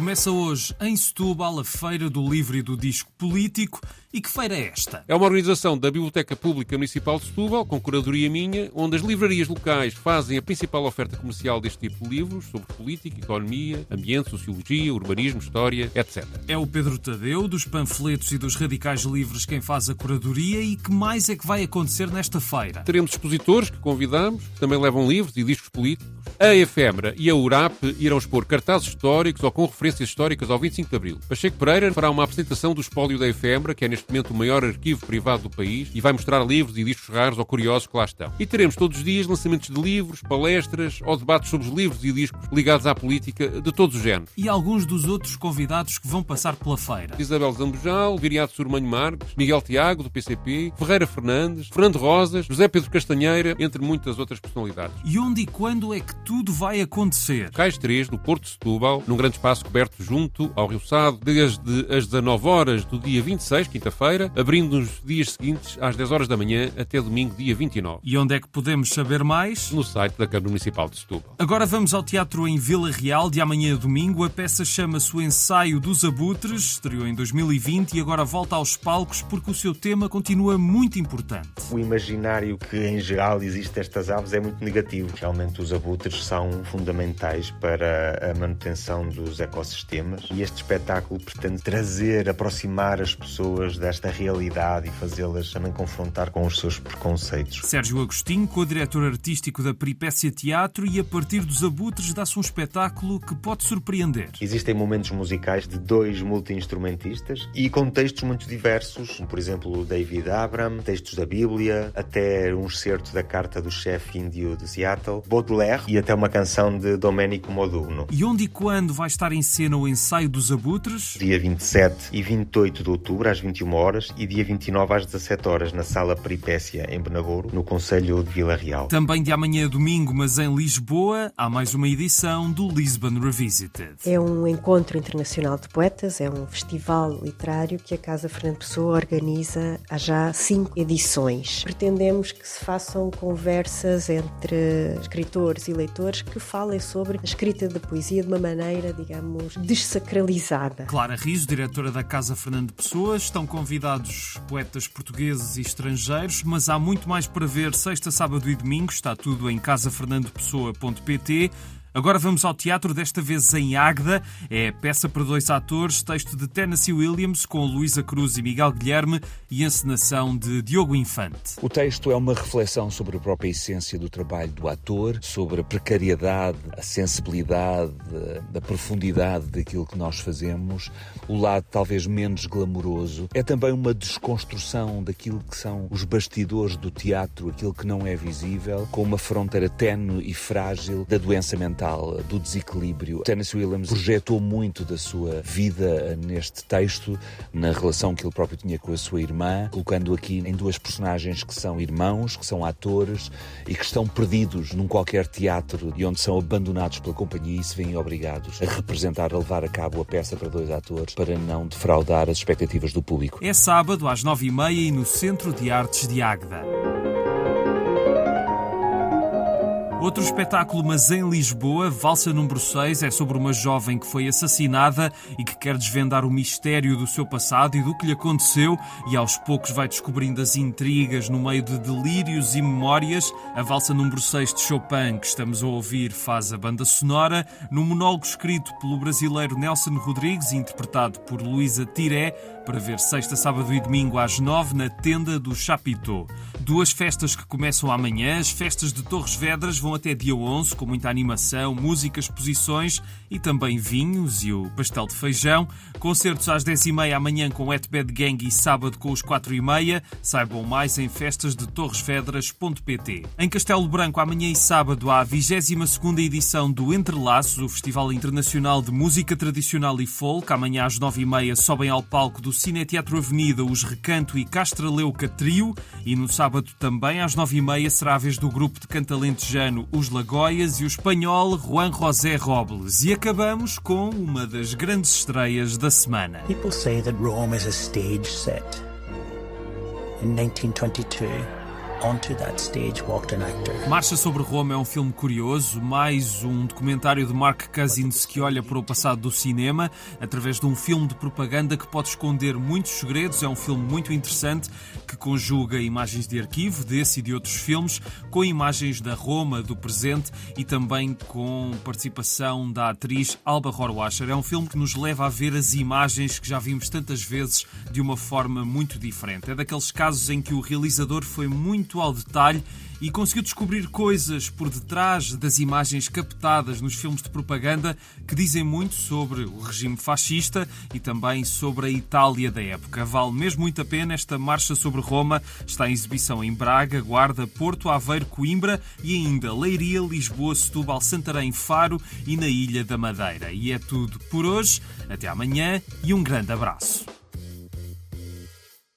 Começa hoje em Setúbal a Feira do Livro e do Disco Político. E que feira é esta? É uma organização da Biblioteca Pública Municipal de Setúbal, com curadoria minha, onde as livrarias locais fazem a principal oferta comercial deste tipo de livros sobre política, economia, ambiente, sociologia, urbanismo, história, etc. É o Pedro Tadeu, dos panfletos e dos radicais livres, quem faz a curadoria e que mais é que vai acontecer nesta feira? Teremos expositores que convidamos, que também levam livros e discos políticos. A Efemera e a URAP irão expor cartazes históricos ou com referências históricas ao 25 de Abril. Pacheco Pereira fará uma apresentação do espólio da Efemera, que é neste momento o maior arquivo privado do país, e vai mostrar livros e discos raros ou curiosos que lá estão. E teremos todos os dias lançamentos de livros, palestras ou debates sobre os livros e discos ligados à política de todos os géneros. E alguns dos outros convidados que vão passar pela feira? Isabel Zambojal, Viriato Surmanho Marques, Miguel Tiago, do PCP, Ferreira Fernandes, Fernando Rosas, José Pedro Castanheira, entre muitas outras personalidades. E onde e quando é que tudo vai acontecer? Cais 3, do Porto de Setúbal, num grande espaço coberto junto ao Rio Sado, desde as 19 horas do dia 26, quinta-feira, abrindo nos dias seguintes às 10 horas da manhã até domingo, dia 29. E onde é que podemos saber mais? No site da Câmara Municipal de Setúbal. Agora vamos ao teatro em Vila Real, de amanhã a domingo. A peça chama-se O Ensaio dos Abutres, estreou em 2020 e agora volta aos palcos porque o seu tema continua muito importante. O imaginário que em geral existe destas aves é muito negativo. Realmente os abutres são fundamentais para a manutenção dos ecossistemas e este espetáculo pretende trazer, aproximar as pessoas desta realidade e fazê-las também confrontar com os seus preconceitos. Sérgio Agostinho, co-diretor artístico da Peripécia Teatro e a partir dos abutres dá-se um espetáculo que pode surpreender. Existem momentos musicais de dois multi-instrumentistas e com textos muito diversos, como por exemplo o David Abram, textos da Bíblia, até um excerto da carta do chefe índio de Seattle, Baudelaire e até uma canção de Domenico Modugno. E onde e quando vai estar em cena o ensaio dos abutres? Dia 27 e 28 de outubro, às 21 horas, e dia 29 às 17 horas, na Sala Peripécia, em Benagouro, no Conselho de Vila Real. Também de amanhã a domingo, mas em Lisboa, há mais uma edição do Lisbon Revisited. É um encontro internacional de poetas, é um festival literário que a Casa Fernando Pessoa organiza há já cinco edições. Pretendemos que se façam conversas entre escritores e leitores que falem sobre a escrita da poesia de uma maneira, digamos, desacralizada. Clara Riso, diretora da Casa Fernando Pessoa, estão convidados poetas portugueses e estrangeiros, mas há muito mais para ver sexta, sábado e domingo. Está tudo em casafernandopessoa.pt. Agora vamos ao teatro, desta vez em Águeda. É peça para dois atores, texto de Tennessee Williams, com Luísa Cruz e Miguel Guilherme e encenação de Diogo Infante. O texto é uma reflexão sobre a própria essência do trabalho do ator, sobre a precariedade, a sensibilidade, a profundidade daquilo que nós fazemos, o lado talvez menos glamouroso. É também uma desconstrução daquilo que são os bastidores do teatro, aquilo que não é visível, com uma fronteira tenue e frágil da doença mental do desequilíbrio. Tennessee Williams projetou muito da sua vida neste texto, na relação que ele próprio tinha com a sua irmã, colocando aqui em duas personagens que são irmãos, que são atores e que estão perdidos num qualquer teatro e onde são abandonados pela companhia e se veem obrigados a representar, a levar a cabo a peça para dois atores para não defraudar as expectativas do público. É sábado às nove e meia e no Centro de Artes de Águeda. Outro espetáculo, mas em Lisboa, Valsa número 6, é sobre uma jovem que foi assassinada e que quer desvendar o mistério do seu passado e do que lhe aconteceu e aos poucos vai descobrindo as intrigas no meio de delírios e memórias. A Valsa número 6 de Chopin, que estamos a ouvir, faz a banda sonora, no monólogo escrito pelo brasileiro Nelson Rodrigues interpretado por Luísa Tiré, para ver sexta, sábado e domingo às nove na tenda do Chapitão. Duas festas que começam amanhã, as festas de Torres Vedras vão até dia 11, com muita animação, música, exposições e também vinhos e o pastel de feijão. Concertos às 10h30 amanhã com o Etbed Gang e sábado com os 4h30. Saibam mais em festas de torresvedras.pt. Em Castelo Branco, amanhã e sábado, há a 22ª edição do Entrelaços, o Festival Internacional de Música Tradicional e Folk. Amanhã às 9h30 sobem ao palco do Cine Teatro Avenida os Recanto e Castraleuca Trio e no sábado também às 9h30 será a vez do grupo de cantalentejano Os Lagoias e o espanhol Juan José Robles. E acabamos com uma das grandes estreias da semana. People say that Rome is a stage set. In 1922, onto that stage walked an actor. Marcha sobre Roma é um filme curioso, mais um documentário de Mark Cousins que olha para o passado do cinema através de um filme de propaganda que pode esconder muitos segredos. É um filme muito interessante que conjuga imagens de arquivo desse e de outros filmes com imagens da Roma do presente e também com participação da atriz Alba Horwacher. É um filme que nos leva a ver as imagens que já vimos tantas vezes de uma forma muito diferente. É daqueles casos em que o realizador foi muito ao detalhe e conseguiu descobrir coisas por detrás das imagens captadas nos filmes de propaganda que dizem muito sobre o regime fascista e também sobre a Itália da época. Vale mesmo muito a pena esta marcha sobre Roma. Está em exibição em Braga, Guarda, Porto, Aveiro, Coimbra e ainda Leiria, Lisboa, Setúbal, Santarém, Faro e na Ilha da Madeira. E é tudo por hoje. Até amanhã e um grande abraço.